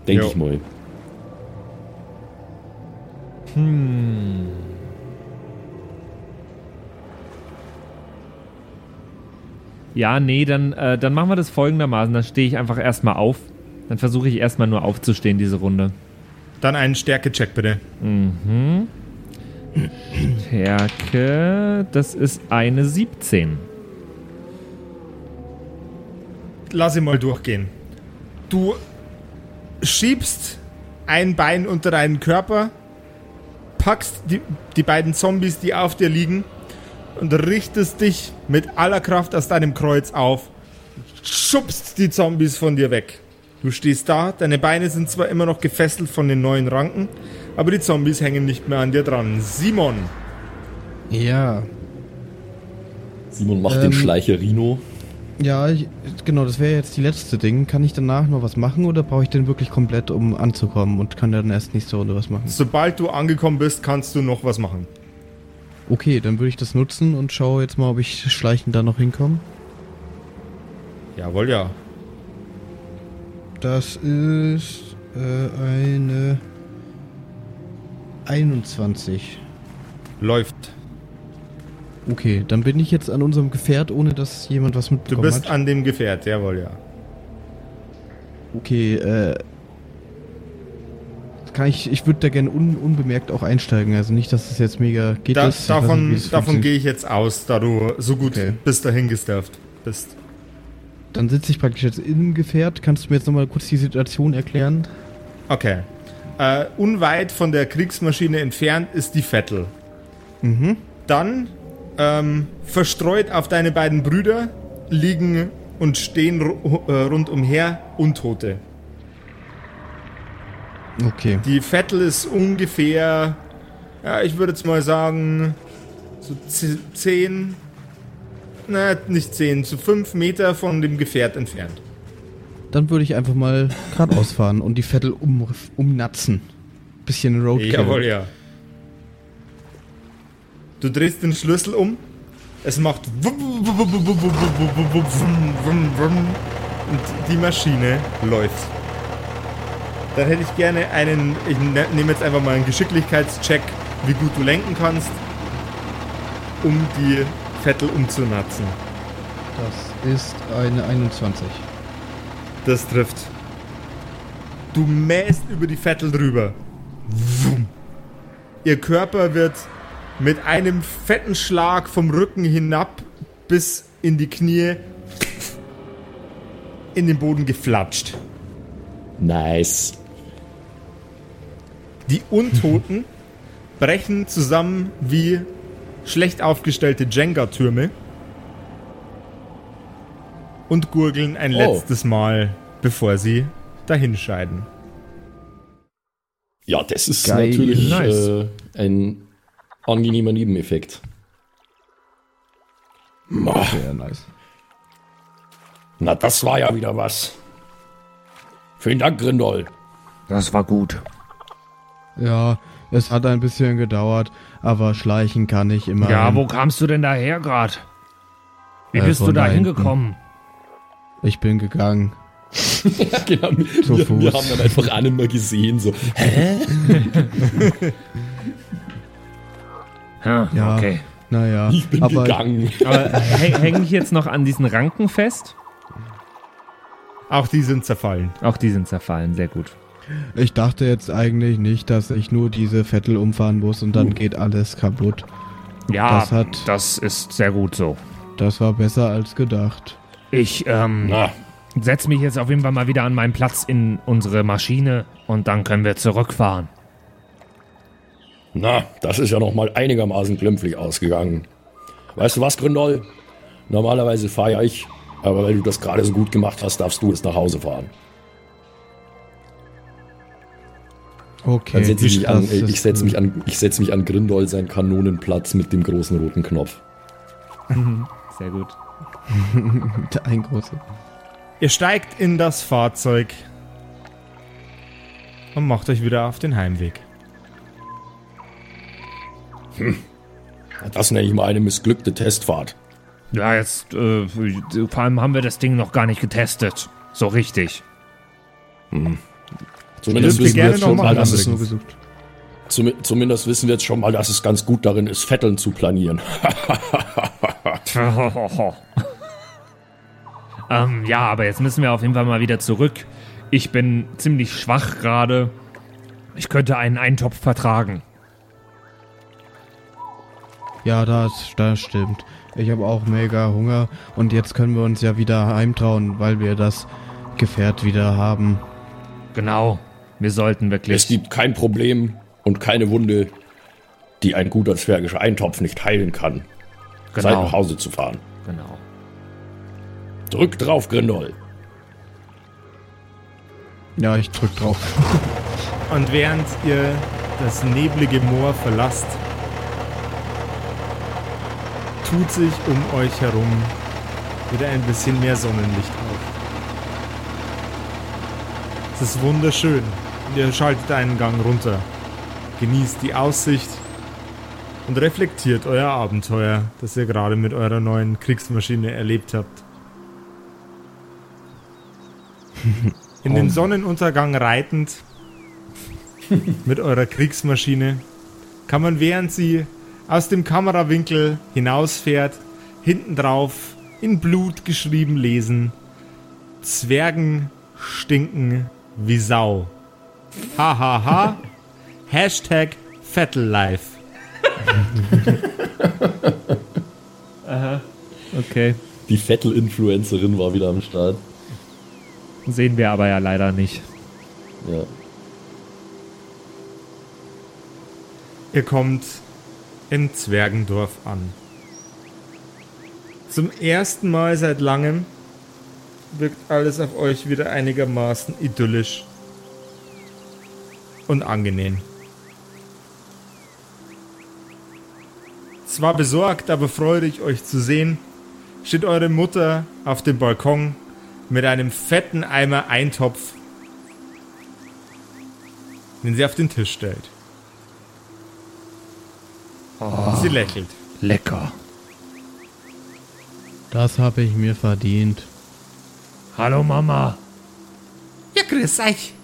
Denke ich mal. Ja, nee, dann, äh, dann machen wir das folgendermaßen. Dann stehe ich einfach erstmal auf. Dann versuche ich erstmal nur aufzustehen, diese Runde. Dann einen Stärke-Check bitte. Stärke, das ist eine 17. Lass ihn mal durchgehen. Du schiebst ein Bein unter deinen Körper, packst die, die beiden Zombies, die auf dir liegen, und richtest dich mit aller Kraft aus deinem Kreuz auf, schubst die Zombies von dir weg. Du stehst da, deine Beine sind zwar immer noch gefesselt von den neuen Ranken, aber die Zombies hängen nicht mehr an dir dran. Simon, Ja. Simon macht Ähm, den Schleicher Rino. Ja, ich, genau, das wäre jetzt die letzte Ding. Kann ich danach noch was machen oder brauche ich den wirklich komplett, um anzukommen und kann dann erst nächste Runde was machen? sobald du angekommen bist, kannst du noch was machen. Okay, dann würde ich das nutzen und schaue jetzt mal, ob ich schleichend da noch hinkomme. Jawohl, ja. Das ist äh, eine 21. Läuft. Okay, dann bin ich jetzt an unserem Gefährt, ohne dass jemand was Du mitbekommen bist hat. an dem Gefährt, jawohl, ja. Okay, äh. Kann ich, ich würde da gerne un, unbemerkt auch einsteigen. Also nicht, dass es jetzt mega geht. Da, ist. Davon nicht, davon gehe ich jetzt aus, da du so gut Okay. bis dahin gestafft bist. Dann sitze ich praktisch jetzt im Gefährt. Kannst du mir jetzt nochmal kurz die Situation erklären? Okay. Äh, unweit von der Kriegsmaschine entfernt ist die Vettel. Mhm. Dann ähm, verstreut auf deine beiden Brüder liegen und stehen ru äh, rundumher Untote. Okay. Die Vettel ist ungefähr, ja, ich würde jetzt mal sagen, so 10, na, nicht 10, zu so 5 Meter von dem Gefährt entfernt. Dann würde ich einfach mal geradeaus fahren und die Vettel um, umnatzen. Bisschen Roadkill. Jawohl, ja. Du drehst den Schlüssel um, es macht und die Maschine läuft. Dann hätte ich gerne einen, ich ne- nehme jetzt einfach mal einen Geschicklichkeitscheck, wie gut du lenken kannst, um die Vettel umzunatzen. Das ist eine 21. Das trifft. Du mähst über die Vettel drüber. Wum. Ihr Körper wird mit einem fetten Schlag vom Rücken hinab bis in die Knie in den Boden geflatscht. Nice. Die Untoten brechen zusammen wie schlecht aufgestellte Jenga-Türme und gurgeln ein Oh. letztes Mal, bevor sie dahinscheiden. Ja, das ist Geil. natürlich Nice. äh, ein angenehmer Nebeneffekt. Ma, Sehr nice. na, das war ja wieder was. Vielen Dank, Grindol. Das war gut. Ja, es hat ein bisschen gedauert, aber schleichen kann ich immer. Ja, wo kamst du denn daher gerade? Wie Äh, bist du da hingekommen? Ich bin gegangen. Ja, genau. Zu wir, wir Fuß. haben dann einfach alle mal gesehen, so. Ja, Ja. okay. Naja, Ich bin aber gegangen. Aber hänge ich jetzt noch an diesen Ranken fest? Auch die sind zerfallen. Auch die sind zerfallen, sehr gut. Ich dachte jetzt eigentlich nicht, dass ich nur diese Vettel umfahren muss und dann geht alles kaputt. Ja, Das hat- das ist sehr gut so. Das war besser als gedacht. Ich ähm, Na, setze mich jetzt auf jeden Fall mal wieder an meinen Platz in unsere Maschine und dann können wir zurückfahren. na, das ist ja noch mal einigermaßen glimpflich ausgegangen. Weißt du was, Grindol? Normalerweise fahre ja ich, aber weil du das gerade so gut gemacht hast, darfst du jetzt nach Hause fahren. Okay. Dann setze ich mich an, ich setze mich an, ich setze mich an Grindol seinen Kanonenplatz mit dem großen roten Knopf. Sehr gut. Ein großer. Ihr steigt in das Fahrzeug und macht euch wieder auf den Heimweg. Das nenne ich mal eine missglückte Testfahrt. Ja, jetzt äh, vor allem haben wir das Ding noch gar nicht getestet. So richtig. Zumindest wissen, wir jetzt schon mal, dass es, zumindest wissen wir jetzt schon mal, dass es ganz gut darin ist, Vetteln zu planieren. ähm, ja, aber jetzt müssen wir auf jeden Fall mal wieder zurück. Ich bin ziemlich schwach gerade. Ich könnte einen Eintopf vertragen. Ja, das, das stimmt. Ich habe auch mega Hunger und jetzt können wir uns ja wieder heimtrauen, weil wir das Gefährt wieder haben. Genau. Wir sollten es wirklich. gibt kein Problem und keine Wunde, die ein guter zwergischer Eintopf nicht heilen kann. Zeit nach Genau. Hause zu fahren. Genau. Drück drauf, Grindol. Ja, ich drück drauf. Und während ihr das neblige Moor verlasst, tut sich um euch herum wieder ein bisschen mehr Sonnenlicht auf. Es ist wunderschön. Ihr schaltet einen Gang runter, genießt die Aussicht und reflektiert euer Abenteuer, das ihr gerade mit eurer neuen Kriegsmaschine erlebt habt. In den Sonnenuntergang reitend mit eurer Kriegsmaschine kann man, während sie aus dem Kamerawinkel hinausfährt, hinten drauf in Blut geschrieben lesen: Zwergen stinken wie Sau. Hahaha. Ha, ha. Hashtag Vettellife. Okay. Die Vettel-Influencerin war wieder am Start. Sehen wir aber ja leider nicht. Ja. Ihr kommt in Zwergendorf an. Zum ersten Mal seit langem wirkt alles auf euch wieder einigermaßen idyllisch und angenehm. Zwar besorgt, aber freudig euch zu sehen, steht eure Mutter auf dem Balkon mit einem fetten Eimer Eintopf, den sie auf den Tisch stellt. Sie lächelt. Lecker. Das habe ich mir verdient. Hallo Mama. Ja, grüß euch.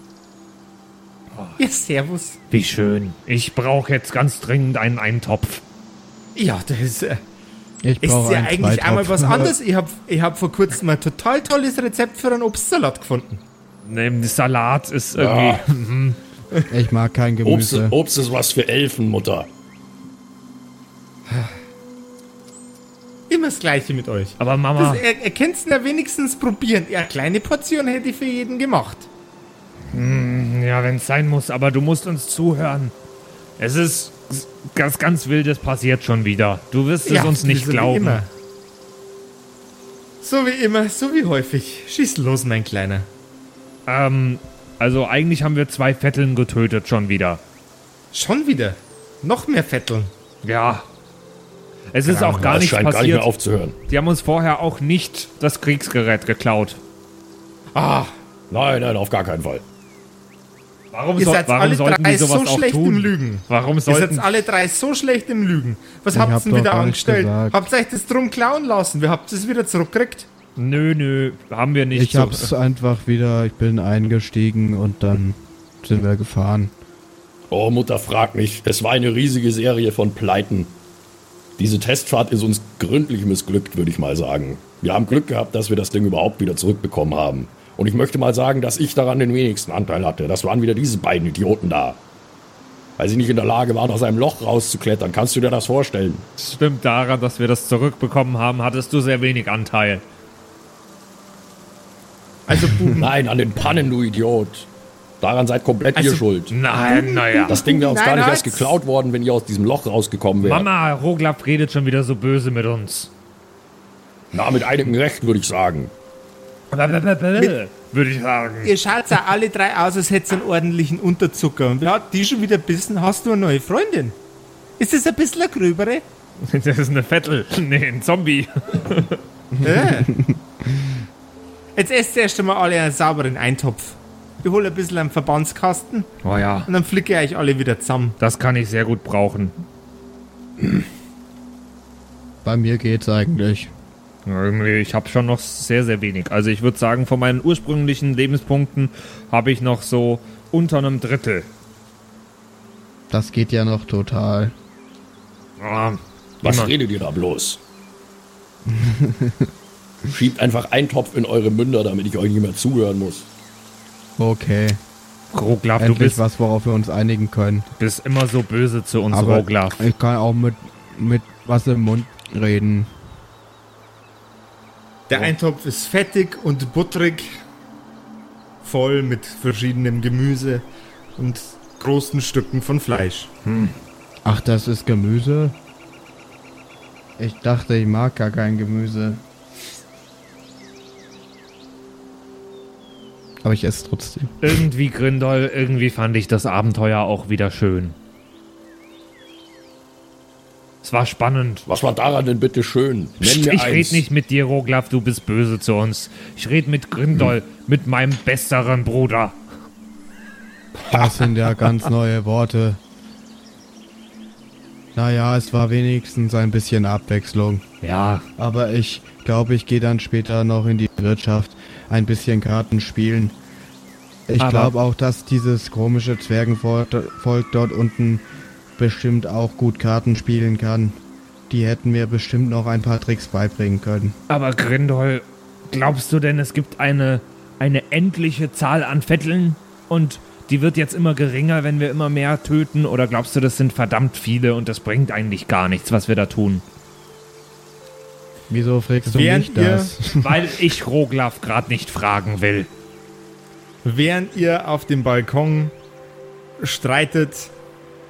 Ja, servus. Wie schön. Ich brauche jetzt ganz dringend einen Eintopf. Ja, das ist, äh, Ich ist ja einen eigentlich Zweitopf. einmal was anderes. Ich habe ich hab vor kurzem ein total tolles Rezept für einen Obstsalat gefunden. Ne, Salat ist irgendwie. Ich mag kein Obst, Gemüse. Obst ist was für Elfen, Mutter. Immer das Gleiche mit euch. Aber Mama, Das, er, er ja wenigstens probieren. Ja, kleine Portion hätte ich für jeden gemacht. Ja, wenn es sein muss, aber du musst uns zuhören. Es ist ganz, ganz Wildes passiert schon wieder. Du wirst es Ja, uns nicht so wie glauben. immer. So wie immer, so wie häufig. Schieß los, mein Kleiner. Ähm, also eigentlich haben wir zwei Vetteln getötet schon wieder. Schon wieder. Noch mehr Vetteln. Ja. Es ist auch gar nichts scheint gar nicht passiert. mehr aufzuhören. Die haben uns vorher auch nicht das Kriegsgerät geklaut. Ah, Nein, nein, auf gar keinen Fall. Warum, ihr soll- seid warum alle sollten drei die sowas so auch schlecht tun? im Lügen. Warum Ihr sollten seid alle drei so schlecht im Lügen. Was Ich habt hab ihr denn wieder angestellt? gesagt. Habt ihr euch das drum klauen lassen? Wir habt es wieder zurückgekriegt? Nö, nö, haben wir nicht. Ich so. hab's einfach wieder, ich bin eingestiegen und dann sind wir gefahren. Oh, Mutter, frag nicht. Es war eine riesige Serie von Pleiten. Diese Testfahrt ist uns gründlich missglückt, würde ich mal sagen. Wir haben Glück gehabt, dass wir das Ding überhaupt wieder zurückbekommen haben. Und ich möchte mal sagen, dass ich daran den wenigsten Anteil hatte. Das waren wieder diese beiden Idioten da. Weil sie nicht in der Lage waren, aus einem Loch rauszuklettern. Kannst du dir das vorstellen? Stimmt daran, dass wir das zurückbekommen haben, hattest du sehr wenig Anteil. Also, Buben, Nein, an den Pannen, du Idiot. Daran seid komplett Also- ihr schuld. Nein, naja. Das Ding wäre uns Nein, gar nicht nein. erst geklaut worden, wenn ihr aus diesem Loch rausgekommen wärt. Mama, Roglaf redet schon wieder so böse mit uns. Na, mit einigem Recht, würde ich sagen. Würde ich sagen. ihr schaut ja alle drei aus, als hättet ihr einen ordentlichen Unterzucker. Und wer hat die schon wieder bissen? Hast du eine neue Freundin? Ist das ein bisschen eine gröbere? Das ist eine Vettel. Nee, ein Zombie. Äh. Jetzt esst ihr erst einmal alle einen sauberen Eintopf. Ich hole ein bisschen einen Verbandskasten Oh ja, und dann flicke ich euch alle wieder zusammen. das kann ich sehr gut brauchen. Bei mir geht's eigentlich. Irgendwie, ich habe schon noch sehr, sehr wenig. Also ich würde sagen, von meinen ursprünglichen Lebenspunkten habe ich noch so unter einem Drittel. Das geht ja noch total. Ah, Was immer. redet ihr da bloß? Schiebt einfach einen Topf in eure Münder, damit ich euch nicht mehr zuhören muss. Okay. Roglaf, du Endlich bist, was, worauf wir uns einigen können. bist immer so böse zu uns, Aber Roglaf. ich kann auch mit, mit was im Mund reden. Der Eintopf ist fettig und butterig, voll mit verschiedenem Gemüse und großen Stücken von Fleisch. Ach, das ist Gemüse? Ich dachte, ich mag gar kein Gemüse. Aber ich esse trotzdem. Irgendwie, Grindol, irgendwie fand ich das Abenteuer auch wieder schön. Es war spannend. Was war daran denn bitte schön? Nenn mir ich eins. rede nicht mit dir, Roglaf, du bist böse zu uns. Ich rede mit Grindol, mit meinem besseren Bruder. Das sind ja ganz neue Worte. Naja, es war wenigstens ein bisschen Abwechslung. Ja, Aber ich glaube, ich gehe dann später noch in die Wirtschaft ein bisschen Karten spielen. Ich glaube auch, dass dieses komische Zwergenvolk Volk dort unten bestimmt auch gut Karten spielen kann. Die hätten mir bestimmt noch ein paar Tricks beibringen können. aber Grindol, glaubst du denn, es gibt eine, eine endliche Zahl an Vetteln? Und die wird jetzt immer geringer, wenn wir immer mehr töten? Oder glaubst du, das sind verdammt viele und das bringt eigentlich gar nichts, was wir da tun? Wieso fragst du Während mich ihr- das? Weil ich Roglaf gerade nicht fragen will. Während ihr auf dem Balkon streitet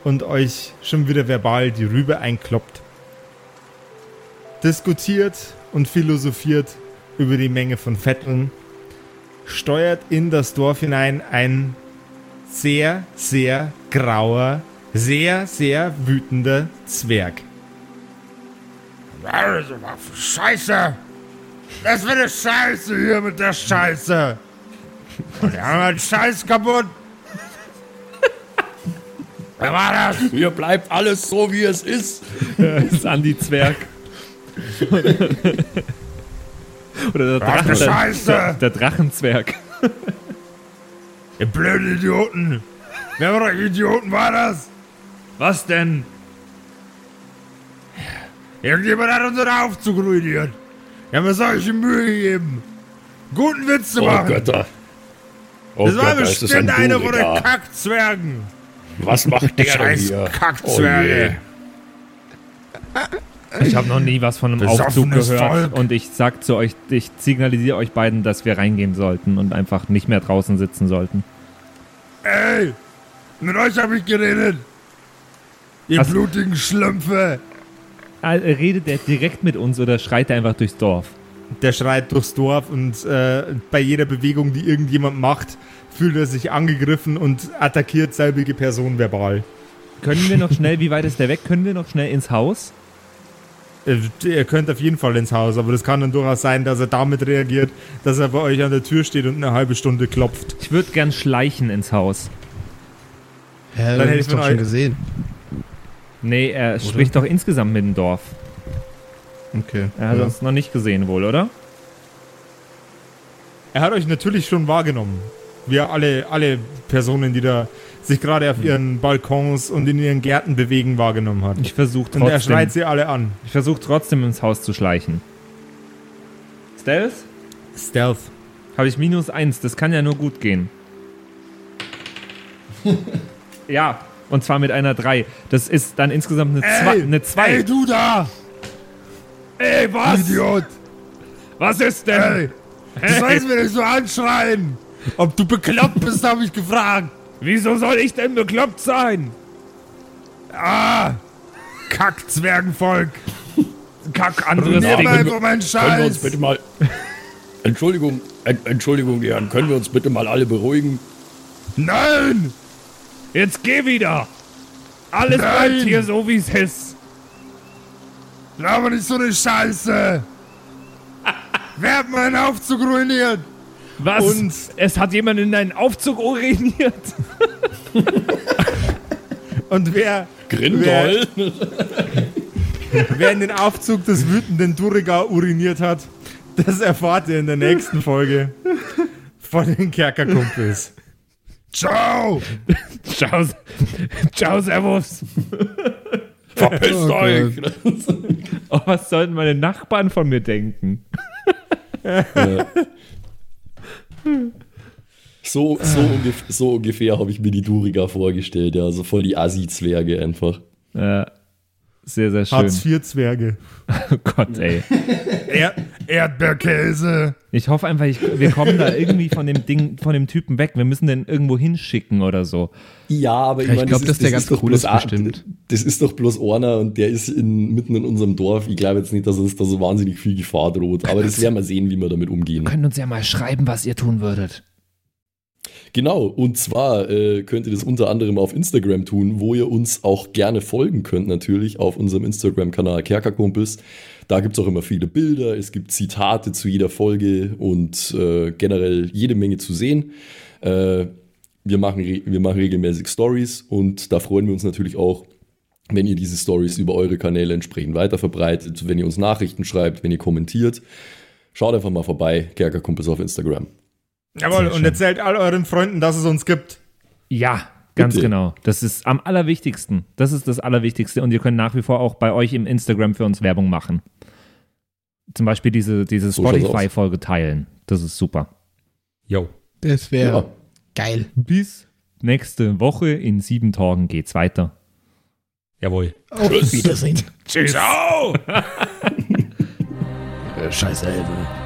und euch schon wieder verbal die Rübe einkloppt, diskutiert und philosophiert über die Menge von Vetteln, steuert in das Dorf hinein ein sehr, sehr grauer, sehr, sehr wütender Zwerg. Scheiße! Das wird eine Scheiße hier mit der Scheiße! Wir haben einen Scheiß kaputt! Wer war das? Hier bleibt alles so, wie es ist. Das ist Andi Zwerg. Oder der, Ach, Drachen, Scheiße! der, der Drachenzwerg. Ihr blöden Idioten! Wer von euch Idioten war das? Was denn? Irgendjemand hat unseren Aufzug ruiniert. Wir haben uns solche Mühe gegeben. Guten Witz zu Oh machen. Götter. Oh das war Götter, bestimmt ein einer von den. Kackzwergen. Was macht der Scheiß hier? Kackzwerge. Oh Ich habe noch nie was von einem Aufzug Besoffenes gehört Volk. und ich sag zu euch, ich signalisiere euch beiden, dass wir reingehen sollten und einfach nicht mehr draußen sitzen sollten. Ey, mit euch habe ich geredet. Ihr Was? blutigen Schlümpfe. Ah, Redet der direkt mit uns oder schreit er einfach durchs Dorf? Der schreit durchs Dorf und äh, bei jeder Bewegung, die irgendjemand macht, fühlt er sich angegriffen und attackiert selbige Person verbal. Können wir noch schnell, wie weit ist der weg? Können wir noch schnell ins Haus? Äh, Ihr könnt auf jeden Fall ins Haus, aber das kann dann durchaus sein, dass er damit reagiert, dass er bei euch an der Tür steht und eine halbe Stunde klopft. Ich würde gern schleichen ins Haus. Ja, Dann dann hätte ich doch schon gesehen. Nee, er spricht doch insgesamt mit dem Dorf. Okay. Er hat ja. uns noch nicht gesehen wohl, oder? Er hat euch natürlich schon wahrgenommen. Wir alle, alle Personen, die da sich gerade auf ihren Balkons und in ihren Gärten bewegen, wahrgenommen hat. Ich versuche Und er trotzdem, schreit sie alle an. ich versuch trotzdem ins Haus zu schleichen. Stealth? Stealth. Habe ich minus eins, das kann ja nur gut gehen. ja, und zwar mit einer 3. Das ist dann insgesamt eine 2. Eine zwei. Ey, du da! Ey, was? Idiot! Was ist denn? Ey! Du sollst mir nicht so anschreien! Ob du bekloppt bist, habe ich gefragt! Wieso soll ich denn bekloppt sein? Ah! Kack-Zwergenvolk! Kack, anderes Ding. einfach meinen Können wir uns Scheiß! bitte mal. Entschuldigung, en- Entschuldigung, Herren, können wir uns bitte mal alle beruhigen? Nein! Jetzt geh wieder. Alles Nein. bleibt hier so, wie es ist. Laber nicht so eine Scheiße! Wer hat meinen Aufzug ruiniert? Was? Und- es hat jemand in deinen Aufzug uriniert? Und wer, Grindol? wer in den Aufzug des wütenden Duriga uriniert hat, das erfahrt ihr in der nächsten Folge von den Kerkerkumpels. Ciao! Ciao, ciao, Servus. Verpisst Oh euch! Oh, was sollten meine Nachbarn von mir denken? So, so, ungef so ungefähr habe ich mir die Duriga vorgestellt, ja. So voll die Assi-Zwerge einfach. Äh, sehr, sehr schön. Hartz IV Zwerge. Oh Gott, ey. Er Erdbeerkäse. Ich hoffe einfach, ich, wir kommen da irgendwie von dem Ding, von dem Typen weg. Wir müssen den irgendwo hinschicken oder so. Ja, aber ich, ich mein, glaub, dass der ganz cool ist, a- bestimmt. Das ist doch bloß einer und der ist in, mitten in unserem Dorf. Ich glaube jetzt nicht, dass uns da so wahnsinnig viel Gefahr droht. Aber das werden wir sehen, wie wir damit umgehen. Können uns ja mal schreiben, was ihr tun würdet. Genau, und zwar äh, könnt ihr das unter anderem auf Instagram tun, wo ihr uns auch gerne folgen könnt, natürlich auf unserem Instagram-Kanal Kerkerkumpels. Da gibt es auch immer viele Bilder, es gibt Zitate zu jeder Folge und äh, generell jede Menge zu sehen. Äh, wir, machen wir machen regelmäßig Stories und da freuen wir uns natürlich auch, wenn ihr diese Stories über eure Kanäle entsprechend weiterverbreitet, wenn ihr uns Nachrichten schreibt, wenn ihr kommentiert. Schaut einfach mal vorbei, Kerkerkumpels auf Instagram. Jawohl, und erzählt all euren Freunden, dass es uns gibt. Ja, ganz Bitte. genau. Das ist am allerwichtigsten. Das ist das Allerwichtigste. Und ihr könnt nach wie vor auch bei euch im Instagram für uns Werbung machen. Zum Beispiel diese, diese So Spotify-Folge teilen. Das ist super. Jo. Das wäre Ja. geil. Bis nächste Woche. In sieben Tagen geht's weiter. Jawohl. Auf Wiedersehen. Tschüss. Ciao! Scheiße, Helden.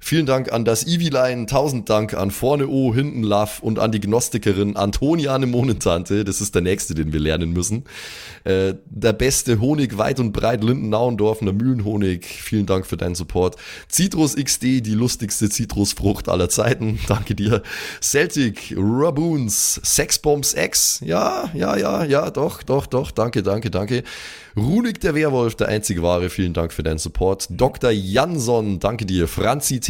Vielen Dank an das Eviline, tausend Dank an Vorne O, Hinten Love und an die Gnostikerin Antoniane Monentante, das ist der nächste, den wir lernen müssen. Äh, der beste Honig weit und breit, Linden-Nauendorfener Mühlenhonig, vielen Dank für deinen Support. Citrus XD, die lustigste Zitrusfrucht aller Zeiten, danke dir. Celtic, Rabu Moons, Sexbombs X, ja, ja, ja, ja, doch, doch, doch, danke, danke, danke. Runik der Werwolf, der einzige wahre, vielen Dank für deinen Support. Dr. Jansson, danke dir. Franzi T,